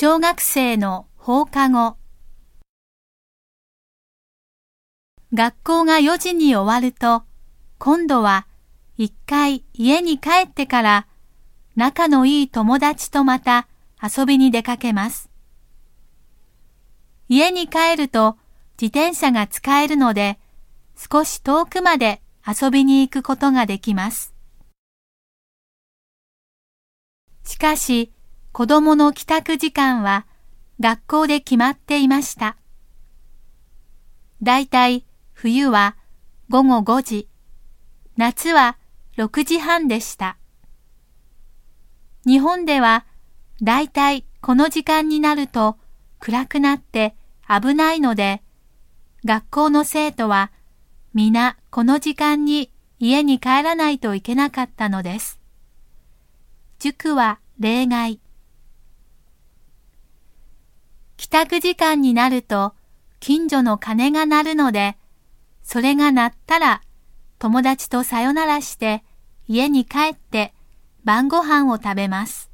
小学生の放課後学校が4時に終わると、今度は一回家に帰ってから仲のいい友達とまた遊びに出かけます。家に帰ると自転車が使えるので少し遠くまで遊びに行くことができます。しかし子供の帰宅時間は学校で決まっていました。だいたい冬は午後5時、夏は6時半でした。日本ではだいたいこの時間になると暗くなって危ないので、学校の生徒は皆この時間に家に帰らないといけなかったのです。塾は例外。帰宅時間になると近所の鐘が鳴るので、それが鳴ったら友達とさよならして家に帰って晩ご飯を食べます。